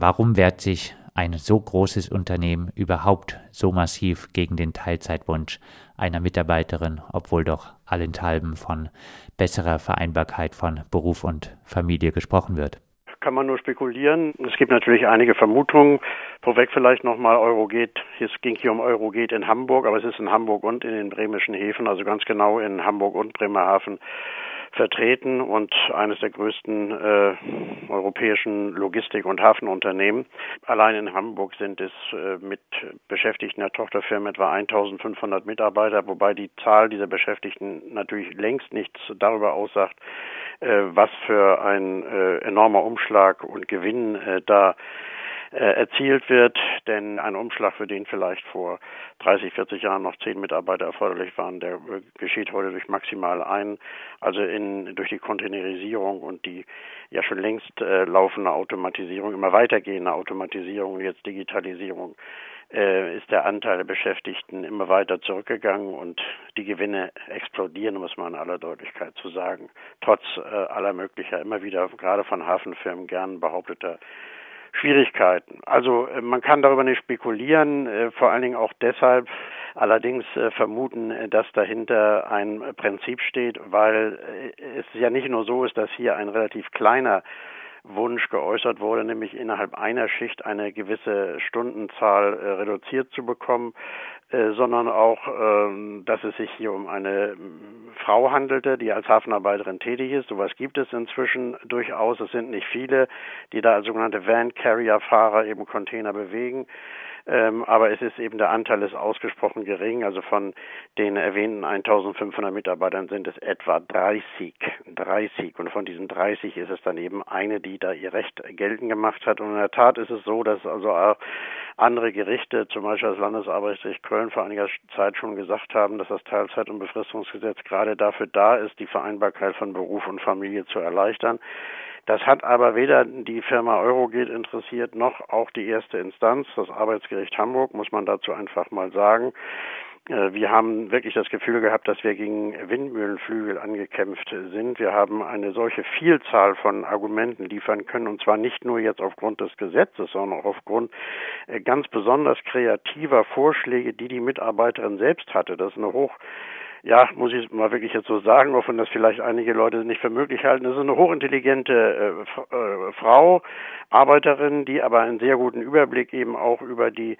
warum wehrt sich ein so großes Unternehmen überhaupt so massiv gegen den Teilzeitwunsch einer Mitarbeiterin, obwohl doch allenthalben von besserer Vereinbarkeit von Beruf und Familie gesprochen wird? kann man nur spekulieren. Es gibt natürlich einige Vermutungen. Vorweg vielleicht nochmal Eurogate. Es ging hier um Eurogate in Hamburg, aber es ist in Hamburg und in den bremischen Häfen, also ganz genau in Hamburg und Bremerhaven vertreten und eines der größten äh, europäischen Logistik- und Hafenunternehmen. Allein in Hamburg sind es äh, mit Beschäftigten der Tochterfirmen etwa 1500 Mitarbeiter, wobei die Zahl dieser Beschäftigten natürlich längst nichts darüber aussagt, äh, was für ein äh, enormer Umschlag und Gewinn äh, da erzielt wird, denn ein Umschlag, für den vielleicht vor 30, 40 Jahren noch zehn Mitarbeiter erforderlich waren, der äh, geschieht heute durch maximal ein, also in, durch die Containerisierung und die ja schon längst äh, laufende Automatisierung, immer weitergehende Automatisierung und jetzt Digitalisierung äh, ist der Anteil der Beschäftigten immer weiter zurückgegangen und die Gewinne explodieren, muss man in aller Deutlichkeit zu sagen, trotz äh, aller möglicher, immer wieder gerade von Hafenfirmen gern behaupteter Schwierigkeiten. Also äh, man kann darüber nicht spekulieren, äh, vor allen Dingen auch deshalb allerdings äh, vermuten, dass dahinter ein Prinzip steht, weil es ja nicht nur so ist, dass hier ein relativ kleiner Wunsch geäußert wurde, nämlich innerhalb einer Schicht eine gewisse Stundenzahl äh, reduziert zu bekommen, äh, sondern auch, äh, dass es sich hier um eine Frau handelte, die als Hafenarbeiterin tätig ist. Sowas gibt es inzwischen durchaus. Es sind nicht viele, die da als sogenannte Van Carrier Fahrer eben Container bewegen. Ähm, aber es ist eben der Anteil ist ausgesprochen gering. Also von den erwähnten 1500 Mitarbeitern sind es etwa 30. 30. Und von diesen 30 ist es dann eben eine, die da ihr Recht geltend gemacht hat. Und in der Tat ist es so, dass also auch andere Gerichte, zum Beispiel das Landesarbeitsgericht Köln vor einiger Zeit schon gesagt haben, dass das Teilzeit- und Befristungsgesetz gerade dafür da ist, die Vereinbarkeit von Beruf und Familie zu erleichtern. Das hat aber weder die Firma Eurogate interessiert, noch auch die erste Instanz, das Arbeitsgericht Hamburg, muss man dazu einfach mal sagen. Äh, wir haben wirklich das Gefühl gehabt, dass wir gegen Windmühlenflügel angekämpft sind. Wir haben eine solche Vielzahl von Argumenten liefern können, und zwar nicht nur jetzt aufgrund des Gesetzes, sondern auch aufgrund äh, ganz besonders kreativer Vorschläge, die die Mitarbeiterin selbst hatte. Das ist eine hoch ja, muss ich mal wirklich jetzt so sagen, auch wenn das vielleicht einige Leute nicht für möglich halten. Das ist eine hochintelligente äh, äh, Frau, Arbeiterin, die aber einen sehr guten Überblick eben auch über die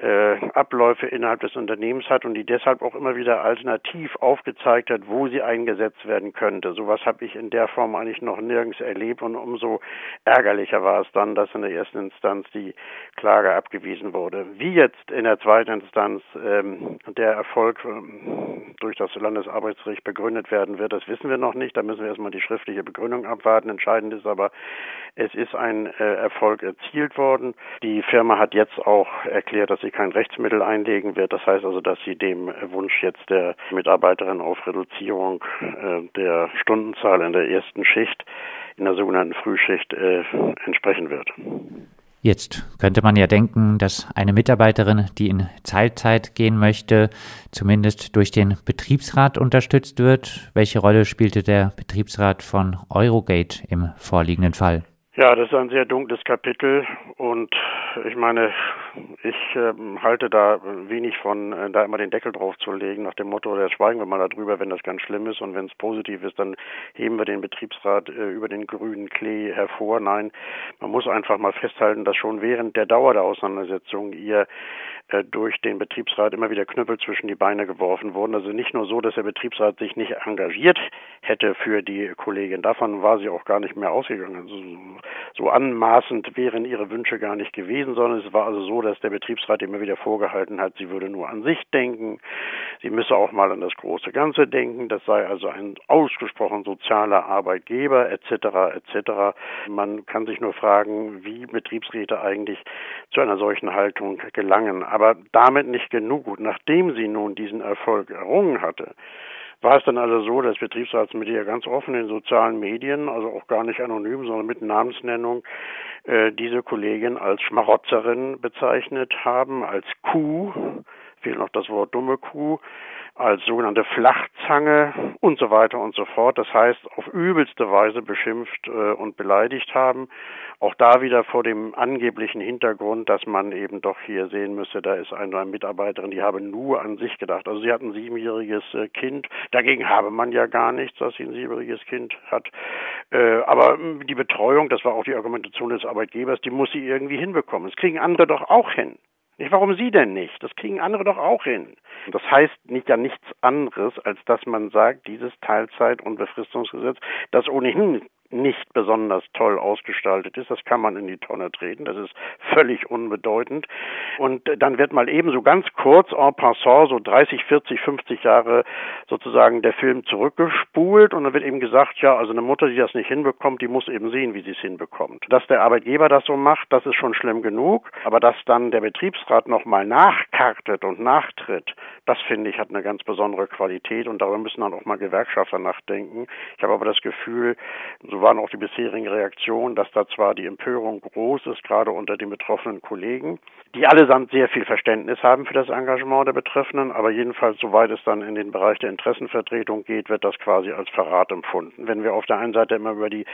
äh, Abläufe innerhalb des Unternehmens hat und die deshalb auch immer wieder alternativ aufgezeigt hat, wo sie eingesetzt werden könnte. Sowas habe ich in der Form eigentlich noch nirgends erlebt und umso ärgerlicher war es dann, dass in der ersten Instanz die Klage abgewiesen wurde. Wie jetzt in der zweiten Instanz ähm, der Erfolg ähm, durch das Landesarbeitsgericht begründet werden wird, das wissen wir noch nicht. Da müssen wir erstmal die schriftliche Begründung abwarten. Entscheidend ist aber, es ist ein äh, Erfolg erzielt worden. Die Firma hat jetzt auch erklärt, dass sie kein Rechtsmittel einlegen wird. Das heißt also, dass sie dem Wunsch jetzt der Mitarbeiterin auf Reduzierung äh, der Stundenzahl in der ersten Schicht, in der sogenannten Frühschicht, äh, entsprechen wird. Jetzt könnte man ja denken, dass eine Mitarbeiterin, die in Teilzeit gehen möchte, zumindest durch den Betriebsrat unterstützt wird. Welche Rolle spielte der Betriebsrat von Eurogate im vorliegenden Fall? Ja, das ist ein sehr dunkles Kapitel und ich meine, ich äh, halte da wenig von, äh, da immer den Deckel drauf zu legen, nach dem Motto, da schweigen wir mal darüber, wenn das ganz schlimm ist und wenn es positiv ist, dann heben wir den Betriebsrat äh, über den grünen Klee hervor. Nein, man muss einfach mal festhalten, dass schon während der Dauer der Auseinandersetzung ihr äh, durch den Betriebsrat immer wieder Knüppel zwischen die Beine geworfen wurden. Also nicht nur so, dass der Betriebsrat sich nicht engagiert hätte für die Kollegin. Davon war sie auch gar nicht mehr ausgegangen. Also so anmaßend wären ihre Wünsche gar nicht gewesen, sondern es war also so, dass der Betriebsrat immer wieder vorgehalten hat, sie würde nur an sich denken, sie müsse auch mal an das große Ganze denken, das sei also ein ausgesprochen sozialer Arbeitgeber etc. etc. Man kann sich nur fragen, wie Betriebsräte eigentlich zu einer solchen Haltung gelangen. Aber damit nicht genug. Nachdem sie nun diesen Erfolg errungen hatte, war es dann also so, dass Betriebsratsmitglieder ganz offen in sozialen Medien, also auch gar nicht anonym, sondern mit Namensnennung, äh, diese Kollegin als Schmarotzerin bezeichnet haben, als Kuh, fehlt noch das Wort dumme Kuh, als sogenannte Flachzange und so weiter und so fort. Das heißt, auf übelste Weise beschimpft äh, und beleidigt haben. Auch da wieder vor dem angeblichen Hintergrund, dass man eben doch hier sehen müsse, da ist eine Mitarbeiterin, die habe nur an sich gedacht. Also sie hat ein siebenjähriges äh, Kind. Dagegen habe man ja gar nichts, dass sie ein siebenjähriges Kind hat. Äh, aber hm, die Betreuung, das war auch die Argumentation des Arbeitgebers, die muss sie irgendwie hinbekommen. Das kriegen andere doch auch hin. Nicht, warum Sie denn nicht? Das kriegen andere doch auch hin. Das heißt nicht ja nichts anderes, als dass man sagt, dieses Teilzeit- und Befristungsgesetz, das ohnehin nicht besonders toll ausgestaltet ist. Das kann man in die Tonne treten. Das ist völlig unbedeutend. Und dann wird mal eben so ganz kurz en passant, so 30, 40, 50 Jahre sozusagen der Film zurückgespult und dann wird eben gesagt, ja, also eine Mutter, die das nicht hinbekommt, die muss eben sehen, wie sie es hinbekommt. Dass der Arbeitgeber das so macht, das ist schon schlimm genug. Aber dass dann der Betriebsrat nochmal nachkartet und nachtritt, das finde ich hat eine ganz besondere Qualität und darüber müssen dann auch mal Gewerkschafter nachdenken. Ich habe aber das Gefühl, so waren auch die bisherigen Reaktionen, dass da zwar die Empörung groß ist, gerade unter den betroffenen Kollegen, die allesamt sehr viel Verständnis haben für das Engagement der Betreffenden, aber jedenfalls, soweit es dann in den Bereich der Interessenvertretung geht, wird das quasi als Verrat empfunden. Wenn wir auf der einen Seite immer über die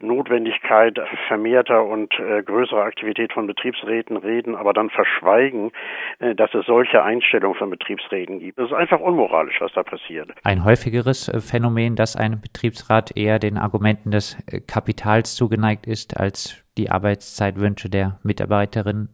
Notwendigkeit vermehrter und äh, größerer Aktivität von Betriebsräten reden, aber dann verschweigen, äh, dass es solche Einstellungen von Betriebsräten gibt. Das ist einfach unmoralisch, was da passiert. Ein häufigeres äh, Phänomen, dass ein Betriebsrat eher den Argumenten des Kapitals zugeneigt ist, als die Arbeitszeitwünsche der Mitarbeiterin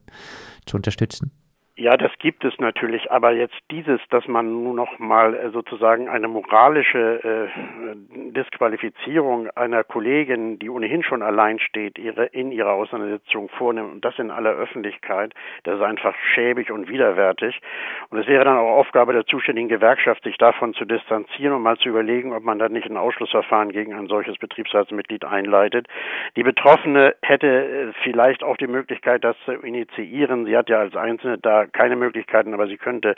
zu unterstützen? Ja, das gibt es natürlich, aber jetzt dieses, dass man nun noch mal äh, sozusagen eine moralische äh, Disqualifizierung einer Kollegin, die ohnehin schon allein steht, ihre, in ihrer Auseinandersetzung vornimmt und das in aller Öffentlichkeit, das ist einfach schäbig und widerwärtig. Und es wäre dann auch Aufgabe der zuständigen Gewerkschaft, sich davon zu distanzieren und mal zu überlegen, ob man dann nicht ein Ausschlussverfahren gegen ein solches Betriebsratsmitglied einleitet. Die Betroffene hätte äh, vielleicht auch die Möglichkeit, das zu initiieren. Sie hat ja als Einzelne da keine Möglichkeiten, aber sie könnte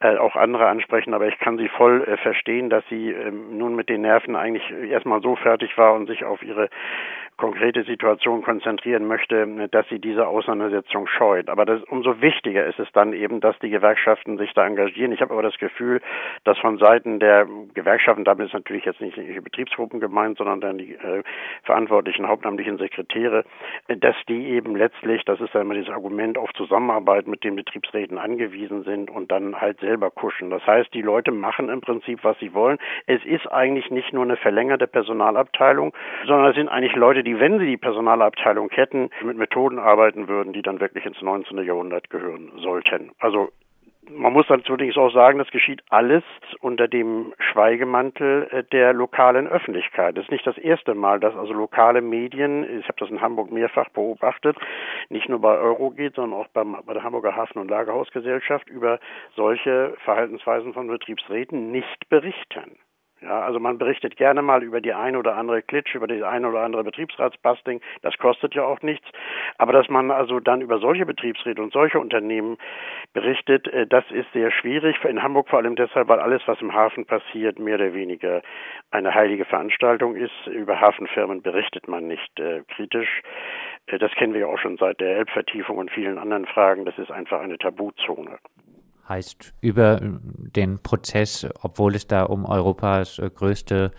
äh, auch andere ansprechen. Aber ich kann sie voll äh, verstehen, dass sie ähm, nun mit den Nerven eigentlich erstmal so fertig war und sich auf ihre konkrete Situation konzentrieren möchte, dass sie diese Auseinandersetzung scheut. Aber das, umso wichtiger ist es dann eben, dass die Gewerkschaften sich da engagieren. Ich habe aber das Gefühl, dass von Seiten der Gewerkschaften, damit ist natürlich jetzt nicht die Betriebsgruppen gemeint, sondern dann die äh, verantwortlichen hauptamtlichen Sekretäre, dass die eben letztlich, das ist ja immer dieses Argument, auf Zusammenarbeit mit den Betriebsräten angewiesen sind und dann halt selber kuschen. Das heißt, die Leute machen im Prinzip, was sie wollen. Es ist eigentlich nicht nur eine verlängerte Personalabteilung, sondern es sind eigentlich Leute, die die, wenn sie die Personalabteilung hätten, mit Methoden arbeiten würden, die dann wirklich ins 19. Jahrhundert gehören sollten. Also man muss natürlich auch sagen, das geschieht alles unter dem Schweigemantel äh, der lokalen Öffentlichkeit. Es ist nicht das erste Mal, dass also lokale Medien, ich habe das in Hamburg mehrfach beobachtet, nicht nur bei Eurogate, sondern auch beim, bei der Hamburger Hafen- und Lagerhausgesellschaft über solche Verhaltensweisen von Betriebsräten nicht berichten. Ja, also man berichtet gerne mal über die eine oder andere Klitsch, über die eine oder andere Betriebsratsbasting. Das kostet ja auch nichts. Aber dass man also dann über solche Betriebsräte und solche Unternehmen berichtet, äh, das ist sehr schwierig. In Hamburg vor allem deshalb, weil alles, was im Hafen passiert, mehr oder weniger eine heilige Veranstaltung ist. Über Hafenfirmen berichtet man nicht äh, kritisch. Äh, das kennen wir ja auch schon seit der Elbvertiefung und vielen anderen Fragen. Das ist einfach eine Tabuzone heißt über den Prozess, obwohl es da um Europas äh, größte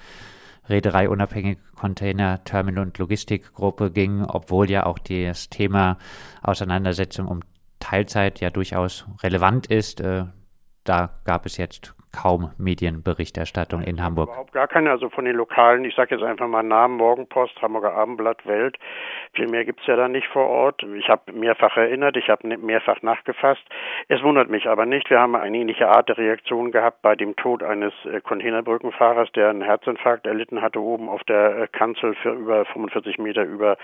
reedereiunabhängige Container, Terminal und Logistikgruppe ging, obwohl ja auch das Thema Auseinandersetzung um Teilzeit ja durchaus relevant ist. Da gab es jetzt kaum Medienberichterstattung in Hamburg. Überhaupt gar keine, also von den lokalen, ich sage jetzt einfach mal Namen, Morgenpost, Hamburger Abendblatt, Welt. Viel mehr gibt's ja da nicht vor Ort. Ich habe mehrfach erinnert, ich habe mehrfach nachgefasst. Es wundert mich aber nicht. Wir haben eine ähnliche Art der Reaktion gehabt bei dem Tod eines äh, Containerbrückenfahrers, der einen Herzinfarkt erlitten hatte, oben auf der äh, Kanzel für über 45 Meter über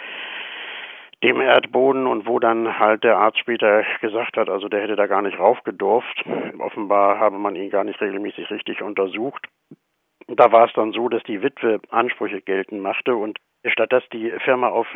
dem Erdboden und wo dann halt der Arzt später gesagt hat, also der hätte da gar nicht raufgedurft. Offenbar habe man ihn gar nicht regelmäßig richtig untersucht. Da war es dann so, dass die Witwe Ansprüche geltend machte und Statt dass die Firma auf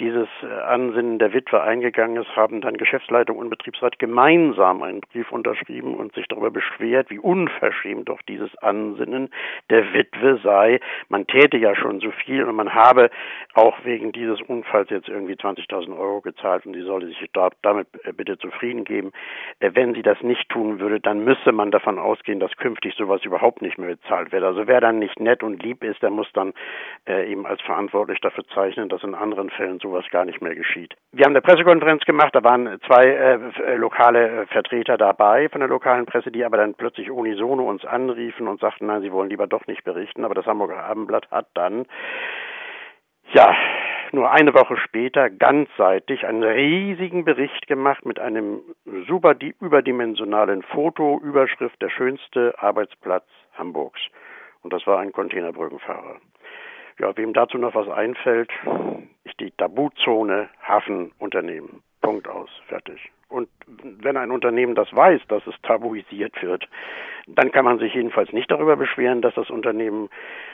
dieses äh, Ansinnen der Witwe eingegangen ist, haben dann Geschäftsleitung und Betriebsrat gemeinsam einen Brief unterschrieben und sich darüber beschwert, wie unverschämt doch dieses Ansinnen der Witwe sei. Man täte ja schon so viel und man habe auch wegen dieses Unfalls jetzt irgendwie 20.000 Euro gezahlt und sie solle sich damit äh, bitte zufrieden geben. Äh, wenn sie das nicht tun würde, dann müsse man davon ausgehen, dass künftig sowas überhaupt nicht mehr bezahlt wird. Also wer dann nicht nett und lieb ist, der muss dann eben als verantwortlich dafür zeichnen, dass in anderen Fällen sowas gar nicht mehr geschieht. Wir haben eine Pressekonferenz gemacht, da waren zwei äh, lokale äh, Vertreter dabei von der lokalen Presse, die aber dann plötzlich unisono uns anriefen und sagten, nein, sie wollen lieber doch nicht berichten. Aber das Hamburger Abendblatt hat dann ja, nur eine Woche später ganzseitig einen riesigen Bericht gemacht mit einem super überdimensionalen Foto, Überschrift der schönste Arbeitsplatz Hamburgs. Und das war ein Containerbrückenfahrer. Ja, wem dazu noch was einfällt, ist die Tabuzone Hafenunternehmen. Punkt aus, fertig. Und wenn ein Unternehmen das weiß, dass es tabuisiert wird, dann kann man sich jedenfalls nicht darüber beschweren, dass das Unternehmen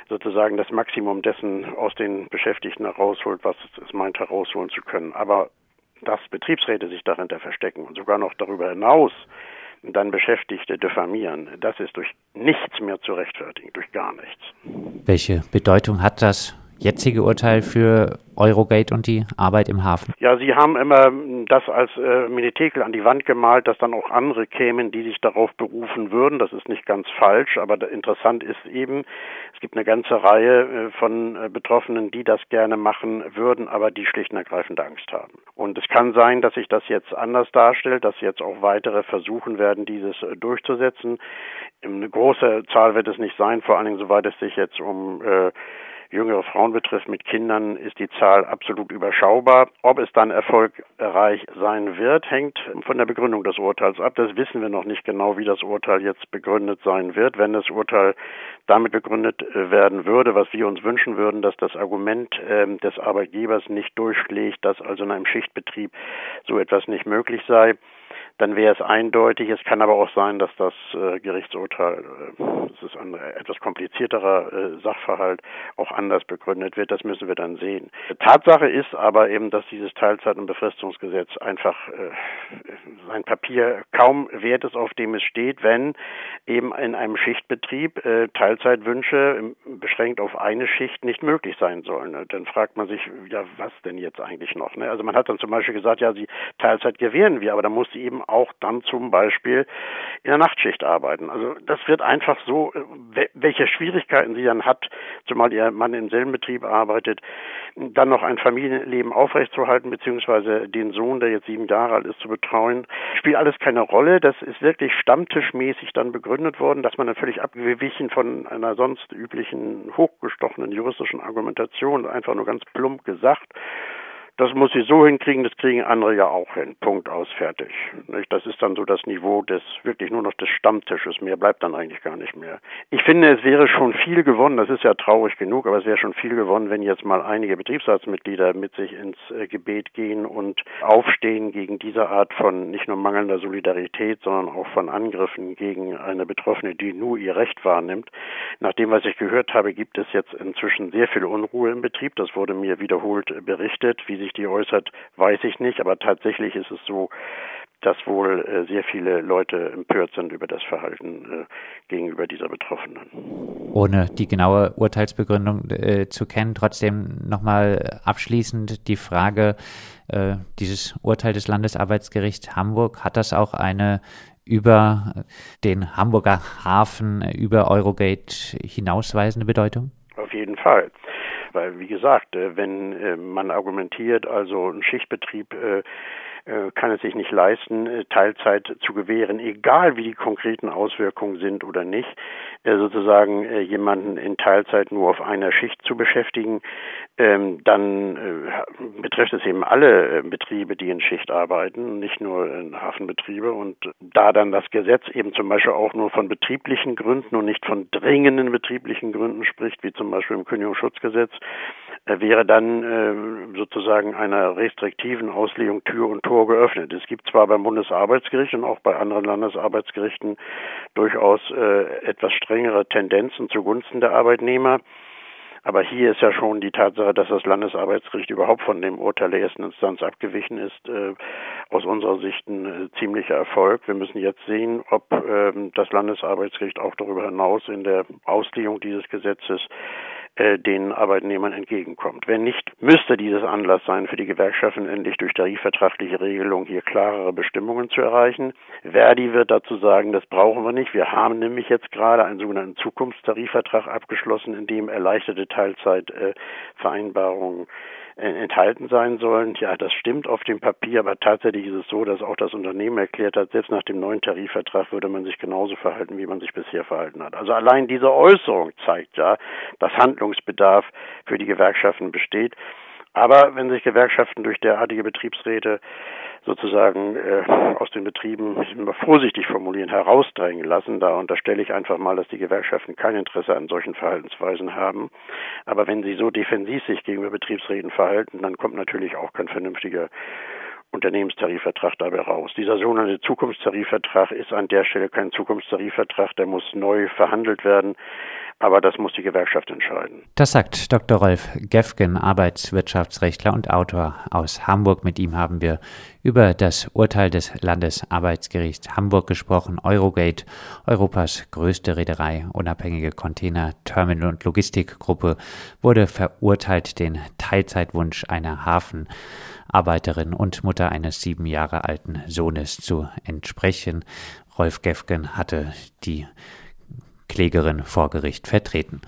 sozusagen das Maximum dessen aus den Beschäftigten herausholt, was es meint herausholen zu können. Aber dass Betriebsräte sich dahinter verstecken und sogar noch darüber hinaus dann Beschäftigte diffamieren, das ist durch nichts mehr zu rechtfertigen, durch gar nichts. Welche Bedeutung hat das jetzige Urteil für Eurogate und die Arbeit im Hafen? Ja, Sie haben immer das als äh, Minitekel an die Wand gemalt, dass dann auch andere kämen, die sich darauf berufen würden. Das ist nicht ganz falsch, aber interessant ist eben, es gibt eine ganze Reihe äh, von äh, Betroffenen, die das gerne machen würden, aber die schlicht und ergreifend Angst haben. Und es kann sein, dass sich das jetzt anders darstellt, dass jetzt auch weitere versuchen werden, dieses äh, durchzusetzen. Eine große Zahl wird es nicht sein, vor allen Dingen soweit es sich jetzt um äh, jüngere Frauen betrifft mit Kindern, ist die Zahl absolut überschaubar. Ob es dann erfolgreich sein wird, hängt von der Begründung des Urteils ab. Das wissen wir noch nicht genau, wie das Urteil jetzt begründet sein wird. Wenn das Urteil damit begründet äh, werden würde, was wir uns wünschen würden, dass das Argument äh, des Arbeitgebers nicht durchschlägt, dass also in einem Schichtbetrieb so etwas nicht möglich sei, dann wäre es eindeutig. Es kann aber auch sein, dass das äh, Gerichtsurteil, äh, das ist ein etwas komplizierterer äh, Sachverhalt, auch anders begründet wird. Das müssen wir dann sehen. Tatsache ist aber eben, dass dieses Teilzeit- und Befristungsgesetz einfach äh, sein Papier kaum wert ist, auf dem es steht, wenn eben in einem Schichtbetrieb äh, Teilzeitwünsche beschränkt auf eine Schicht nicht möglich sein sollen. Dann fragt man sich, ja, was denn jetzt eigentlich noch? Ne? Also man hat dann zum Beispiel gesagt, ja, die Teilzeit gewähren wir, aber da muss sie eben auch dann zum Beispiel in der Nachtschicht arbeiten. Also das wird einfach so, welche Schwierigkeiten sie dann hat, zumal ihr Mann im selben Betrieb arbeitet, dann noch ein Familienleben aufrechtzuerhalten, beziehungsweise den Sohn, der jetzt sieben Jahre alt ist, zu betreuen, spielt alles keine Rolle. Das ist wirklich stammtischmäßig dann begründet worden, dass man dann völlig abgewichen von einer sonst üblichen hochgestochenen juristischen Argumentation, einfach nur ganz plump gesagt. Das muss sie so hinkriegen, das kriegen andere ja auch hin. Punkt aus, fertig. Das ist dann so das Niveau des wirklich nur noch des Stammtisches. Mehr bleibt dann eigentlich gar nicht mehr. Ich finde, es wäre schon viel gewonnen. Das ist ja traurig genug, aber es wäre schon viel gewonnen, wenn jetzt mal einige Betriebsratsmitglieder mit sich ins äh, Gebet gehen und aufstehen gegen diese Art von nicht nur mangelnder Solidarität, sondern auch von Angriffen gegen eine Betroffene, die nur ihr Recht wahrnimmt. Nach dem, was ich gehört habe, gibt es jetzt inzwischen sehr viel Unruhe im Betrieb. Das wurde mir wiederholt berichtet, wie sich sich die äußert, weiß ich nicht, aber tatsächlich ist es so, dass wohl äh, sehr viele Leute empört sind über das Verhalten äh, gegenüber dieser Betroffenen. Ohne die genaue Urteilsbegründung äh, zu kennen, trotzdem nochmal abschließend die Frage, äh, dieses Urteil des Landesarbeitsgerichts Hamburg, hat das auch eine über den Hamburger Hafen, über Eurogate hinausweisende Bedeutung? Auf jeden Fall. Weil, wie gesagt, äh, wenn äh, man argumentiert, also ein Schichtbetrieb äh, kann es sich nicht leisten, Teilzeit zu gewähren, egal wie die konkreten Auswirkungen sind oder nicht, sozusagen jemanden in Teilzeit nur auf einer Schicht zu beschäftigen, ähm, dann betrifft es eben alle Betriebe, die in Schicht arbeiten, nicht nur Hafenbetriebe. Und da dann das Gesetz eben zum Beispiel auch nur von betrieblichen Gründen und nicht von dringenden betrieblichen Gründen spricht, wie zum Beispiel im Kündigungsschutzgesetz, äh, wäre dann äh, sozusagen einer restriktiven Auslegung Tür und Tor geöffnet. Es gibt zwar beim Bundesarbeitsgericht und auch bei anderen Landesarbeitsgerichten durchaus äh, etwas strengere Tendenzen zugunsten der Arbeitnehmer, Aber hier ist ja schon die Tatsache, dass das Landesarbeitsgericht überhaupt von dem Urteil der ersten Instanz abgewichen ist, äh, aus unserer Sicht ein äh, ziemlicher Erfolg. Wir müssen jetzt sehen, ob äh, das Landesarbeitsgericht auch darüber hinaus in der Auslegung dieses Gesetzes äh, den Arbeitnehmern entgegenkommt. Wenn nicht, müsste dieses Anlass sein, für die Gewerkschaften endlich durch tarifvertragliche Regelung hier klarere Bestimmungen zu erreichen. Verdi wird dazu sagen, das brauchen wir nicht. Wir haben nämlich jetzt gerade einen sogenannten Zukunftstarifvertrag abgeschlossen, in dem erleichterte Teilzeitvereinbarungen äh, enthalten sein sollen. Ja, das stimmt auf dem Papier, aber tatsächlich ist es so, dass auch das Unternehmen erklärt hat, selbst nach dem neuen Tarifvertrag würde man sich genauso verhalten, wie man sich bisher verhalten hat. Also allein diese Äußerung zeigt ja, dass Handlungsbedarf für die Gewerkschaften besteht. Aber wenn sich Gewerkschaften durch derartige Betriebsräte sozusagen äh, aus den Betrieben, ich will mal vorsichtig formulieren, herausdrängen lassen. Da unterstelle ich einfach mal, dass die Gewerkschaften kein Interesse an solchen Verhaltensweisen haben. Aber wenn sie so defensiv sich gegenüber Betriebsräten verhalten, dann kommt natürlich auch kein vernünftiger Unternehmenstarifvertrag dabei raus. Dieser sogenannte Zukunftstarifvertrag ist an der Stelle kein Zukunftstarifvertrag, der muss neu verhandelt werden. Aber das muss die Gewerkschaft entscheiden. Das sagt Dr. Rolf Gefgen, Arbeitswirtschaftsrechtler und Autor aus Hamburg. Mit ihm haben wir über das Urteil des Landesarbeitsgerichts Hamburg gesprochen. Eurogate, Europas größte Reederei, unabhängige Container, Terminal und Logistikgruppe, wurde verurteilt, den Teilzeitwunsch einer Hafenarbeiterin und Mutter eines sieben Jahre alten Sohnes zu entsprechen. Rolf Gefgen hatte die Klägerin vor Gericht vertreten.